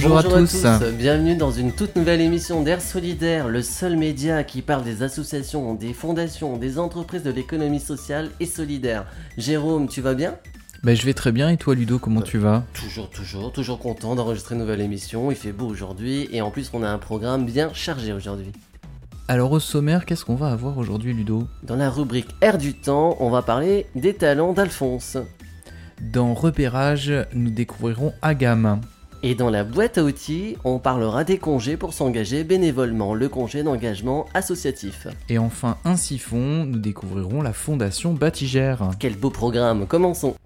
Bonjour, à, tous. bienvenue dans une toute nouvelle émission d'Air Solidaire, le seul média qui parle des associations, des fondations, des entreprises de l'économie sociale et solidaire. Jérôme, tu vas bien? Bah, je vais très bien et toi Ludo, comment tu vas? Toujours, toujours, toujours content d'enregistrer une nouvelle émission. Il fait beau aujourd'hui et en plus on a un programme bien chargé aujourd'hui. Alors au sommaire, qu'est-ce qu'on va avoir aujourd'hui Ludo? Dans la rubrique Air du temps, on va parler des talents d'Alphonse. Dans Repérage, nous découvrirons Agam. Et dans la boîte à outils, on parlera des congés pour s'engager bénévolement, le congé d'engagement associatif. Et enfin, un siphon, nous découvrirons la fondation Batigère. Quel beau programme, commençons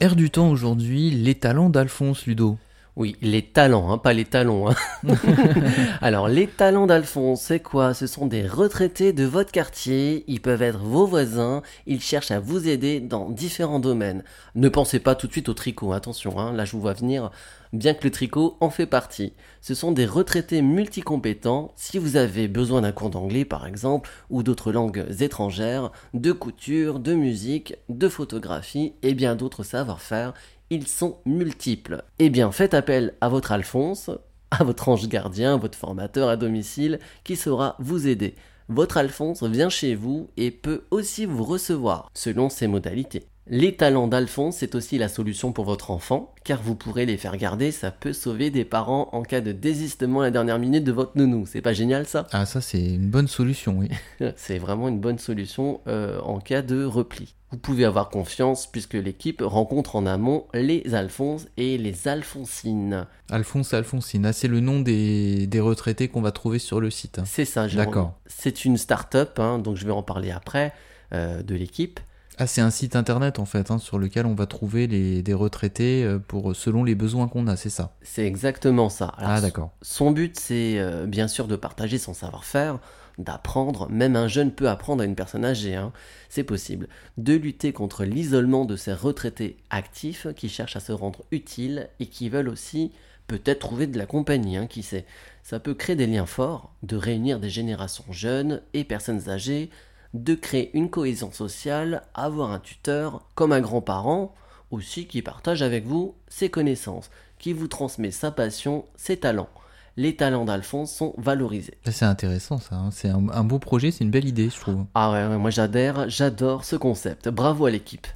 Air du temps aujourd'hui, les talents d'Alphonse Ludo. Oui, les talents, hein, pas les talons. Hein. Alors, les talents d'Alphonse, c'est quoi? Ce sont des retraités de votre quartier, ils peuvent être vos voisins, ils cherchent à vous aider dans différents domaines. Ne pensez pas tout de suite au tricot, attention, hein, là je vous vois venir bien que le tricot en fait partie. Ce sont des retraités multicompétents si vous avez besoin d'un cours d'anglais par exemple, ou d'autres langues étrangères, de couture, de musique, de photographie et bien d'autres savoir-faire, ils sont multiples. Eh bien faites appel à votre Alphonse, à votre ange gardien, votre formateur à domicile, qui saura vous aider. Votre Alphonse vient chez vous et peut aussi vous recevoir, selon ses modalités. Les talents d'Alphonse, c'est aussi la solution pour votre enfant, car vous pourrez les faire garder, ça peut sauver des parents en cas de désistement à la dernière minute de votre nounou. C'est pas génial ça? Ah ça c'est une bonne solution, oui. c'est vraiment une bonne solution euh, en cas de repli. Vous pouvez avoir confiance puisque l'équipe rencontre en amont les Alphonse et les Alphonsines. Alphonse et Alphonsine, ah, c'est le nom des, retraités qu'on va trouver sur le site. C'est ça, D'accord. C'est une start-up, hein, donc je vais en parler après, euh, de l'équipe. Ah, c'est un site internet en fait, hein, sur lequel on va trouver les, des retraités euh, pour, selon les besoins qu'on a, c'est ça? C'est exactement ça. ah, d'accord. Son but, c'est euh, bien sûr de partager son savoir-faire, d'apprendre, même un jeune peut apprendre à une personne âgée, hein, c'est possible, de lutter contre l'isolement de ces retraités actifs qui cherchent à se rendre utiles et qui veulent aussi peut-être trouver de la compagnie, hein, qui sait. Ça peut créer des liens forts, de réunir des générations jeunes et personnes âgées de créer une cohésion sociale, avoir un tuteur comme un grand-parent aussi qui partage avec vous ses connaissances, qui vous transmet sa passion, ses talents. Les talents d'Alphonse sont valorisés. C'est intéressant ça, hein. c'est un, beau projet, c'est une belle idée je trouve. Ah ouais, moi j'adhère, j'adore ce concept. Bravo à l'équipe.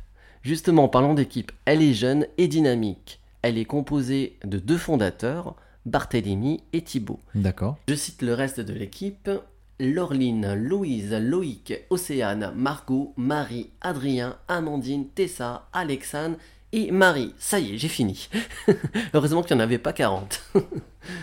Justement, en parlant d'équipe, elle est jeune et dynamique. Elle est composée de deux fondateurs, Barthélemy et Thibault. D'accord. Je cite le reste de l'équipe. Laureline, Louise, Loïc, Océane, Margot, Marie, Adrien, Amandine, Tessa, Alexandre et Marie. Ça y est, j'ai fini. Heureusement qu'il n'y en avait pas 40.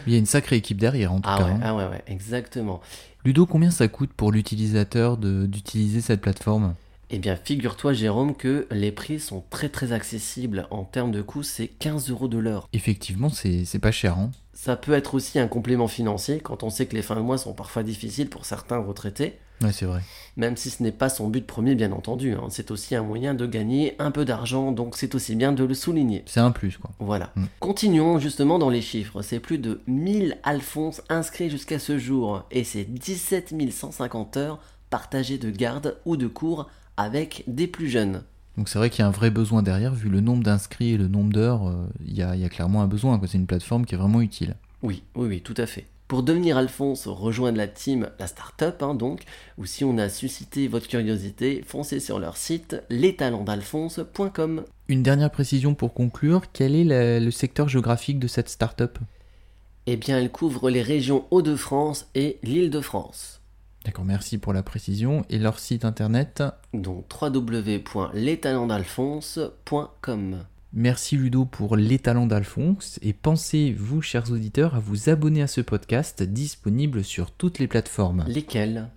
Il y a une sacrée équipe derrière en tout ah cas. Ouais, hein. Ah ouais, ouais, exactement. Ludo, combien ça coûte pour l'utilisateur d'utiliser cette plateforme? Eh bien, figure-toi, Jérôme, que les prix sont très très accessibles. En termes de coût, c'est 15 euros de l'heure. Effectivement, c'est pas cher. Hein ça peut être aussi un complément financier quand on sait que les fins de mois sont parfois difficiles pour certains retraités. Ouais, c'est vrai. Même si ce n'est pas son but premier, bien entendu. Hein. C'est aussi un moyen de gagner un peu d'argent, donc c'est aussi bien de le souligner. C'est un plus, quoi. Voilà. Mm. Continuons justement dans les chiffres. C'est plus de 1000 Alphonse inscrits jusqu'à ce jour, et c'est 17 150 heures partagées de garde ou de cours avec des plus jeunes. Donc c'est vrai qu'il y a un vrai besoin derrière, vu le nombre d'inscrits et le nombre d'heures, euh, il y, a clairement un besoin. C'est une plateforme qui est vraiment utile. Oui, oui, oui, tout à fait. Pour devenir Alphonse, rejoindre la team, la startup hein, donc, ou si on a suscité votre curiosité, foncez sur leur site lestalentsdalphonse.com. Une dernière précision pour conclure, quel est le secteur géographique de cette startup? Eh bien, elle couvre les régions Hauts-de-France et l'Île-de-France. D'accord, merci pour la précision. Et leur site internet Donc www.lestalentdalphonse.com. Merci Ludo pour Les Talents d'Alphonse et pensez, vous chers auditeurs, à vous abonner à ce podcast disponible sur toutes les plateformes. Lesquelles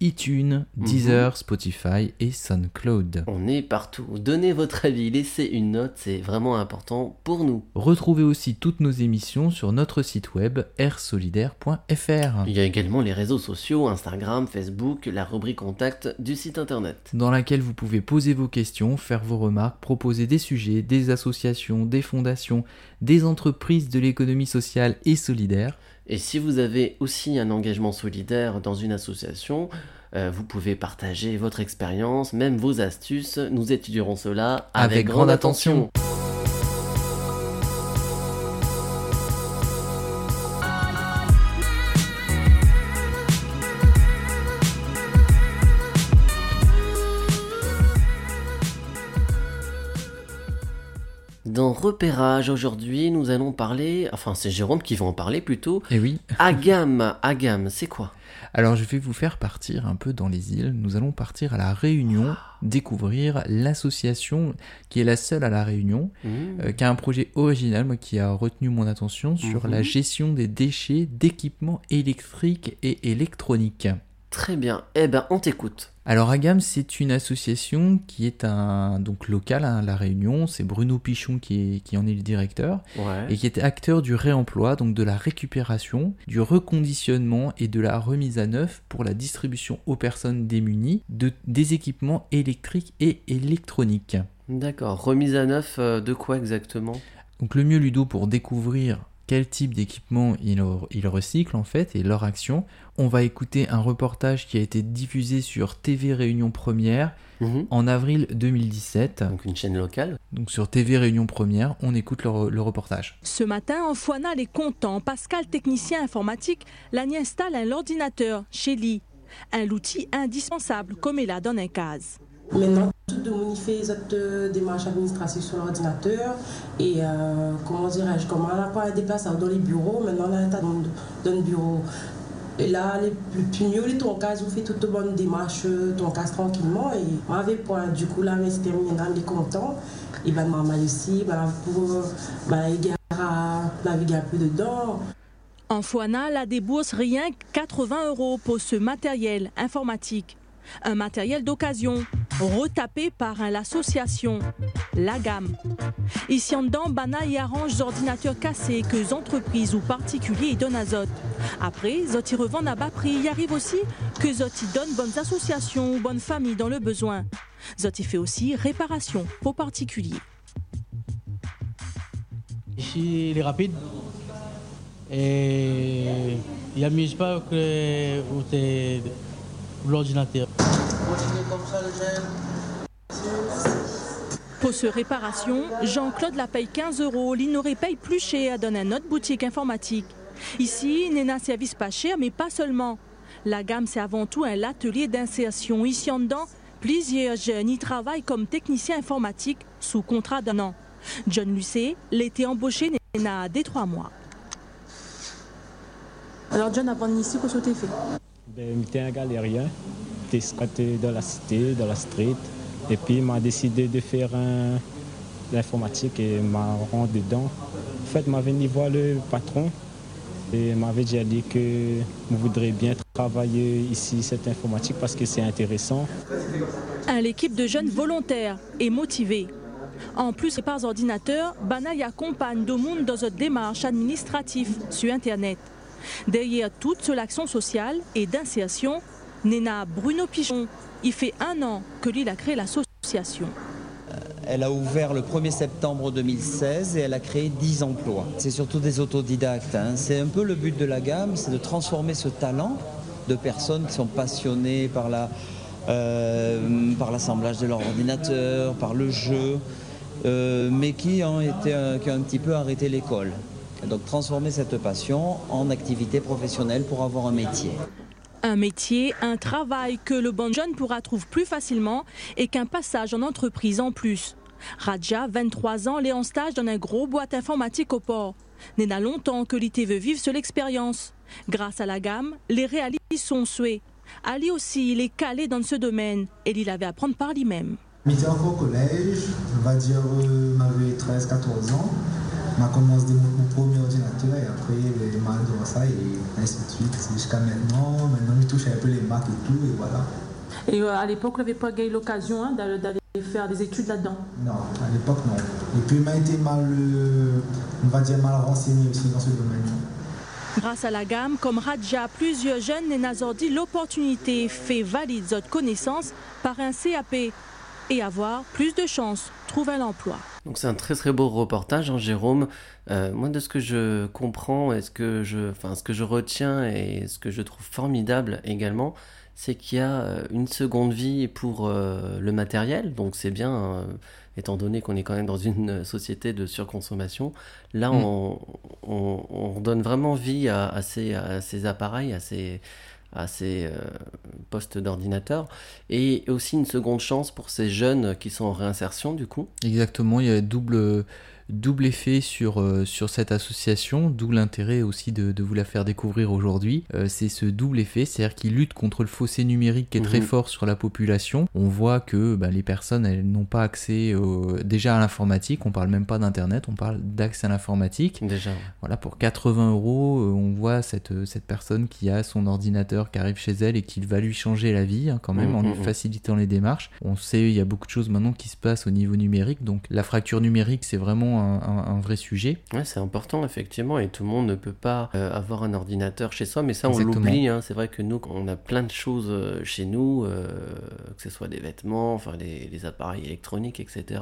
iTunes, Mhm. Deezer, Spotify et SoundCloud. On est partout. Donnez votre avis, laissez une note, c'est vraiment important pour nous. Retrouvez aussi toutes nos émissions sur notre site web airsolidaire.fr, Il y a également les réseaux sociaux, Instagram, Facebook, la rubrique contact du site internet. dans laquelle vous pouvez poser vos questions, faire vos remarques, proposer des sujets, des associations, des fondations, des entreprises de l'économie sociale et solidaire. Et si vous avez aussi un engagement solidaire dans une association, euh, vous pouvez partager votre expérience, même vos astuces. Nous étudierons cela avec, Avec grande grande attention. Repérage aujourd'hui, nous allons parler, enfin c'est Jérôme qui va en parler plutôt. Et oui, Agam, Agam, c'est quoi? Alors je vais vous faire partir un peu dans les îles. Nous allons partir à la Réunion, découvrir l'association qui est la seule à la Réunion, Mmh. euh, qui a un projet original moi, qui a retenu mon attention sur Mhm. la gestion des déchets d'équipements électriques et électroniques. Très bien. Eh ben, on t'écoute. Alors Agam, c'est une association qui est un donc locale à la Réunion. C'est Bruno Pichon qui, est- qui en est le directeur Ouais. et qui était acteur du réemploi, donc de la récupération, du reconditionnement et de la remise à neuf pour la distribution aux personnes démunies de des équipements électriques et électroniques. D'accord. Remise à neuf euh, de quoi exactement? Donc le mieux Ludo pour découvrir quel type d'équipement il, il recycle en fait et leur action. On va écouter un reportage qui a été diffusé sur TV Réunion Première Mhm. en avril 2017. Donc une chaîne locale. Donc sur TV Réunion Première, on écoute le, le reportage. Ce matin, Anfoinal est content. Pascal, technicien informatique, l'Agni installe un ordinateur chez lui. Un outil indispensable, comme il a dans un case. Maintenant, tout le monde fait des démarches administratives sur l'ordinateur et euh, comment dirais-je, comment on n'a pas à déplacer dans les bureaux, maintenant on a un tas dans dans le bureau. Et là, le plus mieux, ton cas, vous faites toute bonne démarche, ton cas tranquillement. Et moi, avec point, du coup, là, mais on est content. Et ben, maman aussi, ben, pour, ben, il y a naviguer un peu dedans. Anfoinal a débourse rien que 80 euros pour ce matériel informatique. Un matériel d'occasion, retapé par l'association, la gamme. Ici en dedans, Bana y arrange ordinateurs cassés que entreprises ou particuliers y donnent à Zot. Après, Zot y revend à bas prix. Il arrive aussi que Zot y donne bonnes associations ou bonnes familles dans le besoin. Zot y fait aussi réparation pour particuliers. Ici, il est rapide. Et il n'amuse pas que l'ordinateur. Pour ce réparation, Jean-Claude la paye 15 euros. L'Inoré paye plus cher dans une autre boutique informatique. Ici, Nena service pas cher, mais pas seulement. La gamme, c'est avant tout un atelier d'insertion. Ici en dedans, plusieurs jeunes y travaillent comme technicien informatique sous contrat d'un an. John Lucet l'était embauché Nena dès trois mois. Alors, John, avant ici, qu'est-ce que tu fait Ben, j'étais un galérien, j'étais squatté dans la cité, dans la street. Et puis, il m'a décidé de faire l'informatique et m'a rendu dedans. En fait, m'a venu voir le patron et m'avait déjà dit que vous voudrez bien travailler ici, cette informatique, parce que c'est intéressant. L'équipe de jeunes volontaires et motivés. En plus, par ordinateur, Bana y accompagne monde dans une démarche administrative sur Internet. Derrière toute l'action sociale et d'insertion, Nena Bruno Pichon, il fait un an que lui a créé l'association. Elle a ouvert le 1er septembre 2016 et elle a créé 10 emplois. C'est surtout des autodidactes. hein. C'est un peu le but de la gamme, c'est de transformer ce talent de personnes qui sont passionnées par euh, l'assemblage de leur ordinateur, par le jeu, euh, mais qui ont, euh, qui ont un petit peu arrêté l'école. Donc transformer cette passion en activité professionnelle pour avoir un métier. Un métier, un travail que le bon jeune pourra trouver plus facilement et qu'un passage en entreprise en plus. Raja, 23 ans, elle est en stage dans un gros boîte informatique au port. Nena longtemps que l'IT veut vivre sur l'expérience. Grâce à la gamme, les réalise son souhait. Ali aussi, il est calé dans ce domaine et il avait à apprendre par lui-même. J'étais encore au collège, on va dire, euh, m'avait 13-14 ans. On a commencé de mon, premier ordinateur et après les marques de ça et ainsi de suite. Jusqu'à maintenant, maintenant je touche un peu les marques et tout et voilà. Et euh, à l'époque, vous n'avez pas eu l'occasion hein, d'aller faire des études là-dedans Non, à l'époque non. Et puis il m'a été mal, euh, on va dire mal renseigné aussi dans ce domaine. Grâce à la gamme, comme Radja, plusieurs jeunes Nénazordi l'opportunité fait valide votre connaissance par un CAP et avoir plus de chances de trouver un emploi. Donc c'est un très très beau reportage, hein, Jérôme. Euh, moi, de ce que je comprends et ce que je, enfin, ce que je retiens et ce que je trouve formidable également, c'est qu'il y a euh, une seconde vie pour euh, le matériel. Donc c'est bien étant donné qu'on est quand même dans une société de surconsommation. Là, mm. on, donne vraiment vie à, ces, appareils, à ces, euh, postes d'ordinateur, et aussi une seconde chance pour ces jeunes qui sont en réinsertion, du coup. Exactement, il y a double double effet sur, euh, sur cette association, d'où l'intérêt aussi de, vous la faire découvrir aujourd'hui. Euh, c'est ce double effet, c'est-à-dire qu'il lutte contre le fossé numérique qui est très mhm. fort sur la population. On voit que bah, les personnes, elles n'ont pas accès déjà à l'informatique, on parle même pas d'internet, on parle d'accès à l'informatique. Déjà. Voilà, pour 80 euros, euh, on voit cette, cette personne qui a son ordinateur qui arrive chez elle et qui va lui changer la vie hein, quand même mhm, en lui mhm. facilitant les démarches. On sait, il y a beaucoup de choses maintenant qui se passent au niveau numérique, donc la fracture numérique, c'est vraiment un, vrai sujet. Ouais, c'est important, effectivement, et tout le monde ne peut pas euh, avoir un ordinateur chez soi, mais ça, on l'oublie. Hein. C'est vrai que nous, on a plein de choses euh, chez nous, euh, que ce soit des vêtements, enfin, les, les appareils électroniques, etc.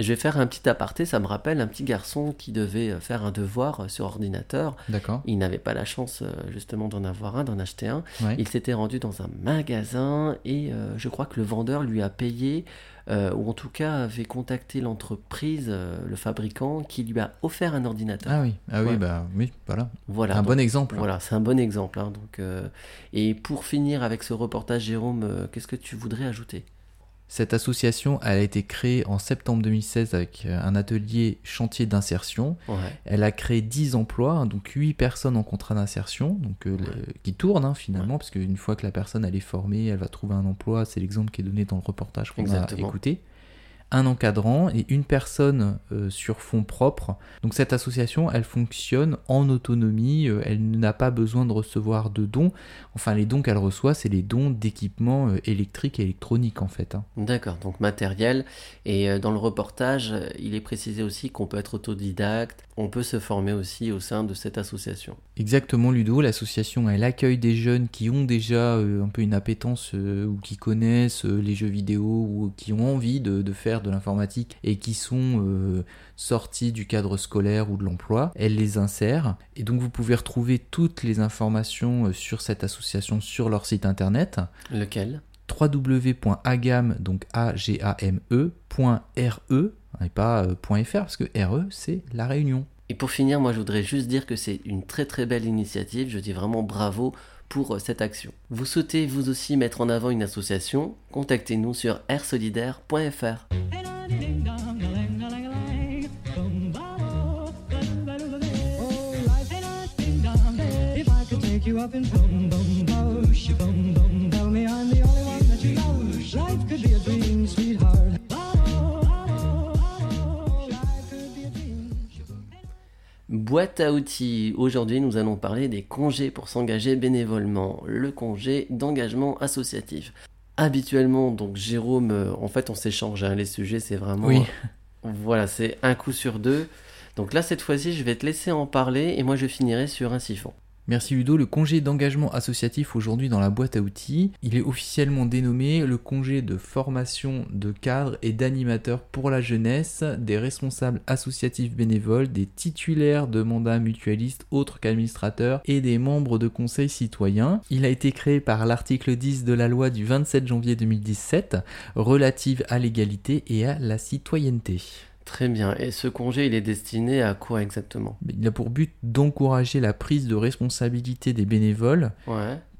Je vais faire un petit aparté, ça me rappelle un petit garçon qui devait faire un devoir sur ordinateur. D'accord. Il n'avait pas la chance justement d'en avoir un, d'en acheter un. Il s'était rendu dans un magasin et je crois que le vendeur lui a payé euh, ou en tout cas avait contacté l'entreprise, euh, le fabricant, qui lui a offert un ordinateur. Ah oui, ah oui, bah oui, voilà. Voilà. Un bon exemple. Voilà, c'est un bon exemple. Hein, donc, euh, et pour finir avec ce reportage, Jérôme, qu'est-ce que tu voudrais ajouter? Cette association elle a été créée en septembre 2016 avec euh, un atelier chantier d'insertion. Elle a créé 10 emplois, hein, donc 8 personnes en contrat d'insertion, donc euh, qui tournent hein, finalement, parce qu'une fois que la personne elle est formée, elle va trouver un emploi. C'est l'exemple qui est donné dans le reportage qu'on a écouté un encadrant et une personne euh, sur fonds propres. Donc cette association, elle fonctionne en autonomie, euh, elle n'a pas besoin de recevoir de dons. Enfin, les dons qu'elle reçoit, c'est les dons d'équipements euh, électriques et électroniques en fait. Hein. D'accord, donc matériel. Et dans le reportage, il est précisé aussi qu'on peut être autodidacte, on peut se former aussi au sein de cette association. Exactement, Ludo. L'association, elle accueille des jeunes qui ont déjà un peu une appétence ou qui connaissent les jeux vidéo ou qui ont envie de, de faire de l'informatique et qui sont euh, sortis du cadre scolaire ou de l'emploi. Elle les insère et donc vous pouvez retrouver toutes les informations euh, sur cette association sur leur site internet. Lequel? www.agam donc a g a m e .re et pas euh, .fr parce que RE c'est la Réunion. Et pour finir, moi je voudrais juste dire que c'est une très très belle initiative. Je dis vraiment bravo pour cette action. Vous souhaitez vous aussi mettre en avant une association? Contactez-nous sur airsolidaire.fr. Boîte à outils. Aujourd'hui, nous allons parler des congés pour s'engager bénévolement, le congé d'engagement associatif. Habituellement, donc Jérôme, euh, en fait, on s'échange hein, les sujets, c'est vraiment. Oui. voilà, c'est un coup sur deux. Donc là, cette fois-ci, je vais te laisser en parler et moi, je finirai sur un siphon. Merci Ludo. Le congé d'engagement associatif aujourd'hui dans la boîte à outils, il est officiellement dénommé le congé de formation de cadre et d'animateur pour la jeunesse des responsables associatifs bénévoles, des titulaires de mandats mutualistes autres qu'administrateurs et des membres de conseils citoyens. Il a été créé par l'article 10 de la loi du 27 janvier 2017 relative à l'égalité et à la citoyenneté. Très bien. Et ce congé, il est destiné à quoi exactement? Il a pour but d'encourager la prise de responsabilité des bénévoles,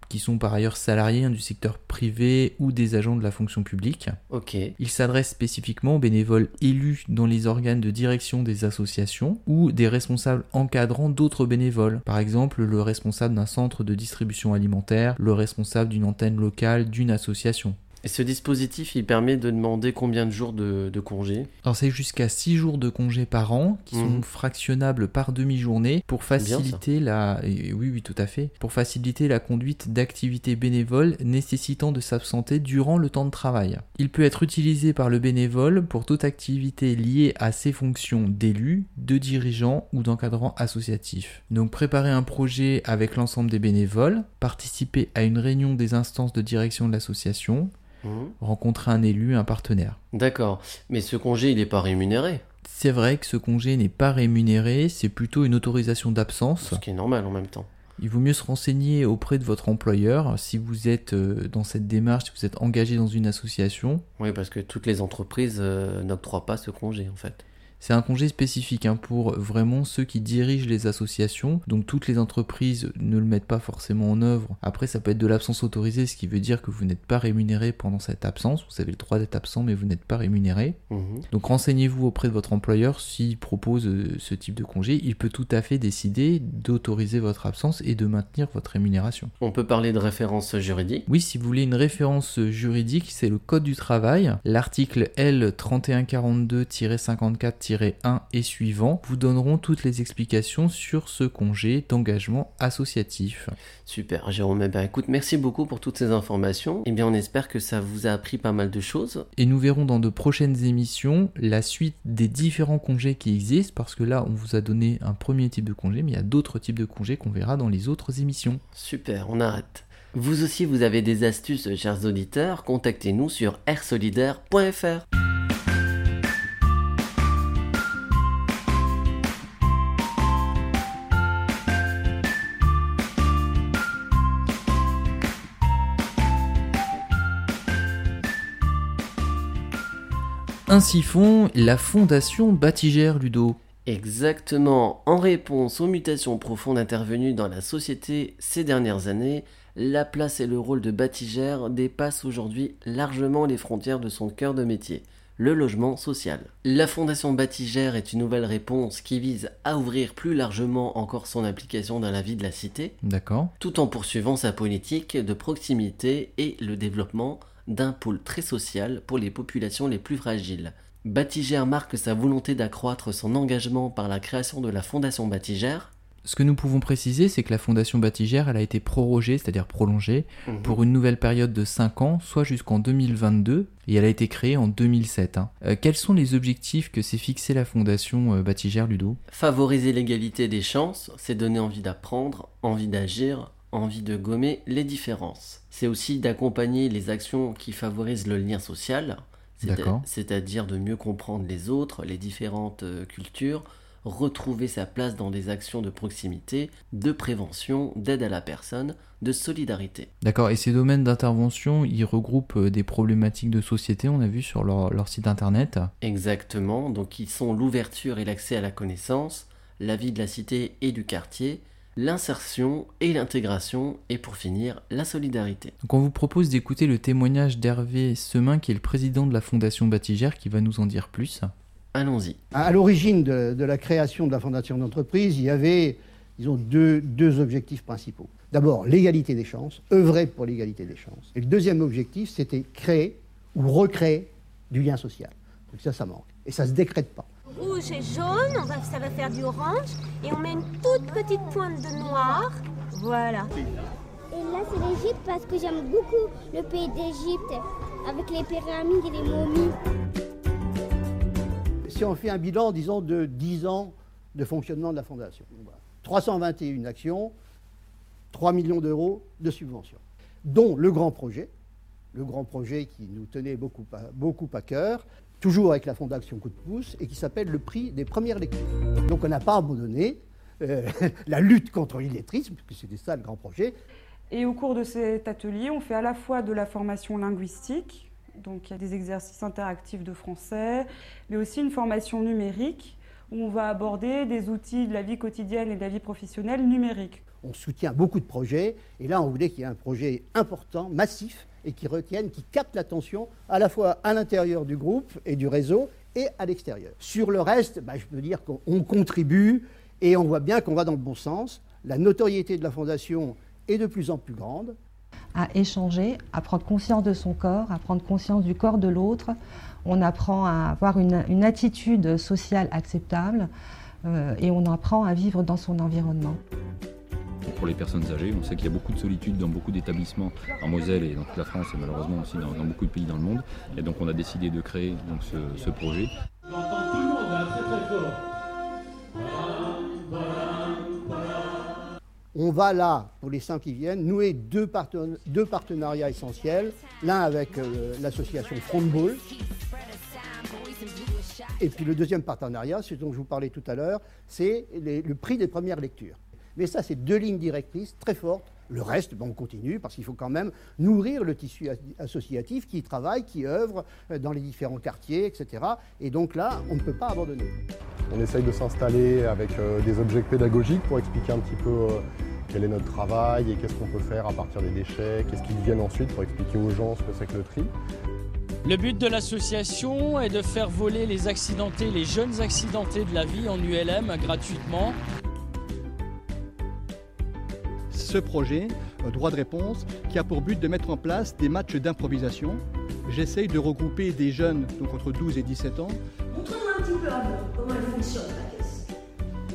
qui sont par ailleurs salariés hein, du secteur privé ou des agents de la fonction publique. Ok. Il s'adresse spécifiquement aux bénévoles élus dans les organes de direction des associations ou des responsables encadrants d'autres bénévoles. Par exemple, le responsable d'un centre de distribution alimentaire, le responsable d'une antenne locale d'une association. Et ce dispositif, il permet de demander combien de jours de, de congé Alors c'est jusqu'à 6 jours de congé par an qui sont Mhm. fractionnables par demi-journée pour faciliter la et oui oui tout à fait pour faciliter la conduite d'activités bénévoles nécessitant de s'absenter durant le temps de travail. Il peut être utilisé par le bénévole pour toute activité liée à ses fonctions d'élu, de dirigeant ou d'encadrant associatif. Donc préparer un projet avec l'ensemble des bénévoles, participer à une réunion des instances de direction de l'association, Mhm. rencontrer un élu, un partenaire. D'accord. Mais ce congé, il n'est pas rémunéré. C'est vrai que ce congé n'est pas rémunéré, c'est plutôt une autorisation d'absence. Ce qui est normal en même temps. Il vaut mieux se renseigner auprès de votre employeur si vous êtes euh, dans cette démarche, si vous êtes engagé dans une association. Oui, parce que toutes les entreprises euh, n'octroient pas ce congé en fait. C'est un congé spécifique hein, pour vraiment ceux qui dirigent les associations. Donc toutes les entreprises ne le mettent pas forcément en œuvre. Après, ça peut être de l'absence autorisée, ce qui veut dire que vous n'êtes pas rémunéré pendant cette absence. Vous avez le droit d'être absent, mais vous n'êtes pas rémunéré. Mhm. Donc renseignez-vous auprès de votre employeur s'il propose euh, ce type de congé. Il peut tout à fait décider d'autoriser votre absence et de maintenir votre rémunération. On peut parler de référence juridique? Oui, si vous voulez une référence juridique, c'est le Code du travail. L'article L3142-54-1 et suivant vous donneront toutes les explications sur ce congé d'engagement associatif. Super, Jérôme. Eh ben, écoute, merci beaucoup pour toutes ces informations. Eh bien, on espère que ça vous a appris pas mal de choses. Et nous verrons dans de prochaines émissions la suite des différents congés qui existent, parce que là, on vous a donné un premier type de congé, mais il y a d'autres types de congés qu'on verra dans les autres émissions. Super, on arrête. Vous aussi, vous avez des astuces, chers auditeurs, contactez-nous sur airsolidaire.fr. Ainsi font la Fondation Batigère Ludo. Exactement, en réponse aux mutations profondes intervenues dans la société ces dernières années, la place et le rôle de Batigère dépassent aujourd'hui largement les frontières de son cœur de métier, le logement social. La Fondation Batigère est une nouvelle réponse qui vise à ouvrir plus largement encore son application dans la vie de la cité, tout en poursuivant sa politique de proximité et le développement d'un pôle très social pour les populations les plus fragiles. Batigère marque sa volonté d'accroître son engagement par la création de la Fondation Batigère. Ce que nous pouvons préciser, c'est que la Fondation Batigère, elle a été prorogée, c'est-à-dire prolongée, pour une nouvelle période de 5 ans, soit jusqu'en 2022, et elle a été créée en 2007. hein. Euh, quels sont les objectifs que s'est fixé la Fondation euh, Batigère Ludo? Favoriser l'égalité des chances, c'est donner envie d'apprendre, envie d'agir, envie de gommer les différences. C'est aussi d'accompagner les actions qui favorisent le lien social, c'est-à-dire de mieux comprendre les autres, les différentes euh, cultures, retrouver sa place dans des actions de proximité, de prévention, d'aide à la personne, de solidarité. D'accord, et ces domaines d'intervention, ils regroupent euh, des problématiques de société, on a vu sur leur, leur site internet. Exactement, donc ils sont l'ouverture et l'accès à la connaissance, la vie de la cité et du quartier, l'insertion et l'intégration, et pour finir, la solidarité. Donc on vous propose d'écouter le témoignage d'Hervé Semin, qui est le président de la Fondation Batigère, qui va nous en dire plus. Allons-y. À l'origine de, de la création de la fondation d'entreprise, il y avait, disons, deux, deux objectifs principaux. D'abord, l'égalité des chances, œuvrer pour l'égalité des chances. Et le deuxième objectif, c'était créer ou recréer du lien social. Donc ça, ça manque. Et ça ne se décrète pas. Rouge et jaune, on va, ça va faire du orange, et on met une toute petite pointe de noir. Voilà. Et là, c'est l'Égypte parce que j'aime beaucoup le pays d'Égypte, avec les pyramides et les momies. Si on fait un bilan, disons, de 10 ans de fonctionnement de la fondation, voilà. 321 actions, 3 millions d'euros de subventions, dont le grand projet, le grand projet qui nous tenait beaucoup à, beaucoup à cœur, toujours avec la fondation Coup de pouce, et qui s'appelle le prix des premières lectures. Donc on n'a pas abandonné euh, la lutte contre l'illettrisme, puisque c'était ça le grand projet. Et au cours de cet atelier, on fait à la fois de la formation linguistique, donc il y a des exercices interactifs de français, mais aussi une formation numérique où on va aborder des outils de la vie quotidienne et de la vie professionnelle numérique. On soutient beaucoup de projets, et là on voulait qu'il y ait un projet important, massif, et qui retienne, qui capte l'attention à la fois à l'intérieur du groupe et du réseau et à l'extérieur. Sur le reste, bah, je peux dire qu'on contribue et on voit bien qu'on va dans le bon sens. La notoriété de la fondation est de plus en plus grande. à échanger, à prendre conscience de son corps, à prendre conscience du corps de l'autre. On apprend à avoir une, attitude sociale acceptable euh, et on apprend à vivre dans son environnement. Pour les personnes âgées, on sait qu'il y a beaucoup de solitude dans beaucoup d'établissements en Moselle et dans toute la France et malheureusement aussi dans, beaucoup de pays dans le monde. Et donc on a décidé de créer donc, ce, projet. On va là, pour les cinq qui viennent, nouer deux, partenariats essentiels. L'un avec euh, l'association Frontball. Et puis le deuxième partenariat, ce dont je vous parlais tout à l'heure, c'est le prix des premières lectures. Mais ça, c'est deux lignes directrices très fortes. Le reste, ben, on continue parce qu'il faut quand même nourrir le tissu associatif qui travaille, qui œuvre euh, dans les différents quartiers, etc. Et donc là, on ne peut pas abandonner. On essaye de s'installer avec euh, des objets pédagogiques pour expliquer un petit peu euh, quel est notre travail et qu'est-ce qu'on peut faire à partir des déchets, qu'est-ce qu'ils viennent ensuite pour expliquer aux gens ce que c'est que le tri. Le but de l'association est de faire voler les accidentés, les jeunes accidentés de la vie en ULM gratuitement ce projet, euh, droit de réponse, qui a pour but de mettre en place des matchs d'improvisation. J'essaye de regrouper des jeunes, donc entre 12 et 17 ans. Montre-moi un petit peu à comment elle fonctionne la caisse.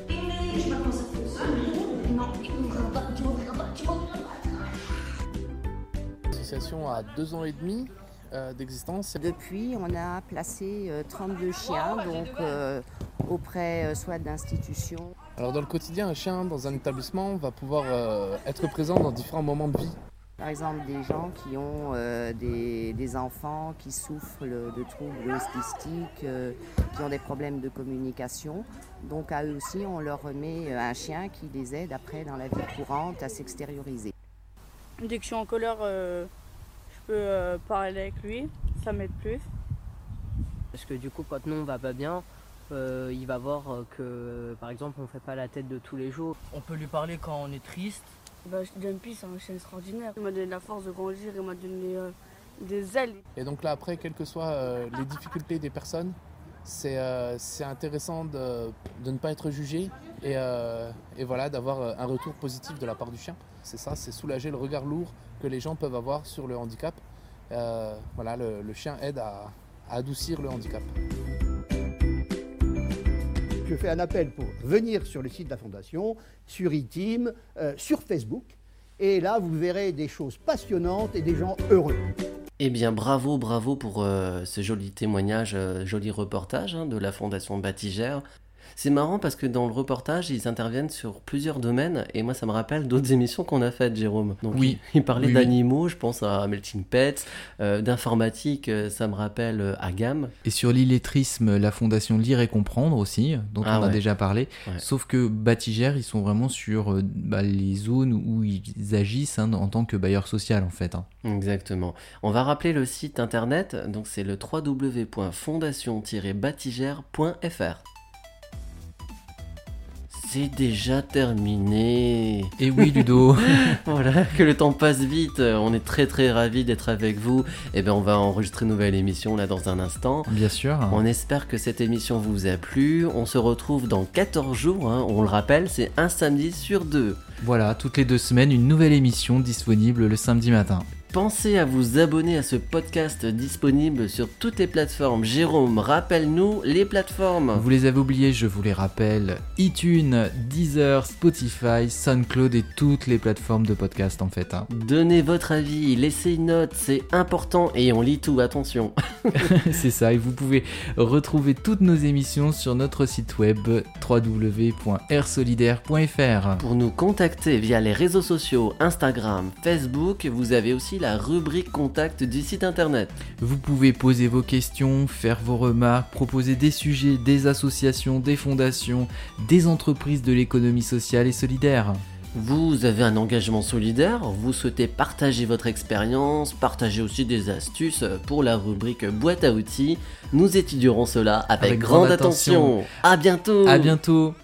Et je sais pas comment ça fonctionne. Non, tu montreras pas, tu pas, tu pas. L'association a deux ans et demi d'existence. Depuis, on a placé 32 euh, chiens, donc euh, auprès soit d'institutions. Alors dans le quotidien, un chien dans un établissement va pouvoir être présent dans différents moments de vie. Par exemple, des gens qui ont des, enfants qui souffrent de troubles austistiques, qui ont des problèmes de communication. Donc à eux aussi, on leur remet un chien qui les aide après dans la vie courante à s'extérioriser. Dès que je suis en colère, euh, parler avec lui, ça m'aide plus. Parce que du coup, quand nous on va pas bien, euh, il va voir que par exemple on fait pas la tête de tous les jours. On peut lui parler quand on est triste. Bah, Jumpy c'est un chien extraordinaire. Il m'a donné la force de grandir, il m'a donné euh, des ailes. Et donc là après, quelles que soient les difficultés des personnes, c'est intéressant de, de, ne pas être jugé et, et voilà d'avoir un retour positif de la part du chien. C'est ça, c'est soulager le regard lourd que les gens peuvent avoir sur le handicap. Euh, voilà, le, chien aide à, adoucir le handicap. Je fais un appel pour venir sur le site de la Fondation, sur e-team, euh, sur Facebook. Et là, vous verrez des choses passionnantes et des gens heureux. Eh bien, bravo, bravo pour euh, ce joli témoignage, joli reportage hein, de la Fondation Batigère. C'est marrant parce que dans le reportage, ils interviennent sur plusieurs domaines et moi, ça me rappelle d'autres émissions qu'on a faites, Jérôme. Donc, oui. Ils parlaient d'animaux, je pense à Melting Pets, euh, d'informatique, euh, ça me rappelle euh, Agam. Et sur l'illettrisme, la fondation Lire et Comprendre aussi, dont ah on a déjà parlé. Sauf que Batigère, ils sont vraiment sur bah, les zones où ils agissent hein, en tant que bailleur social en fait. Hein. Exactement. On va rappeler le site internet, donc c'est le www.fondation-batigère.fr. C'est déjà terminé. Et oui, Ludo. voilà, que le temps passe vite. On est très très ravis d'être avec vous. Et eh bien, on va enregistrer une nouvelle émission là dans un instant. Bien sûr. On espère que cette émission vous a plu. On se retrouve dans 14 jours. Hein. On le rappelle, c'est un samedi sur deux. Voilà, toutes les deux semaines, une nouvelle émission disponible le samedi matin. Pensez à vous abonner à ce podcast disponible sur toutes les plateformes. Jérôme, rappelle-nous les plateformes. Vous les avez oubliées, je vous les rappelle. iTunes, Deezer, Spotify, SoundCloud et toutes les plateformes de podcast en fait. Hein. Donnez votre avis, laissez une note, c'est important et on lit tout, attention. c'est ça, et vous pouvez retrouver toutes nos émissions sur notre site web www.rsolidaire.fr. Pour nous contacter via les réseaux sociaux, Instagram, Facebook, vous avez aussi la rubrique contact du site internet. Vous pouvez poser vos questions, faire vos remarques, proposer des sujets, des associations, des fondations, des entreprises de l'économie sociale et solidaire. Vous avez un engagement solidaire, vous souhaitez partager votre expérience, partager aussi des astuces pour la rubrique boîte à outils. Nous étudierons cela avec, grande, attention. attention. À bientôt. À bientôt.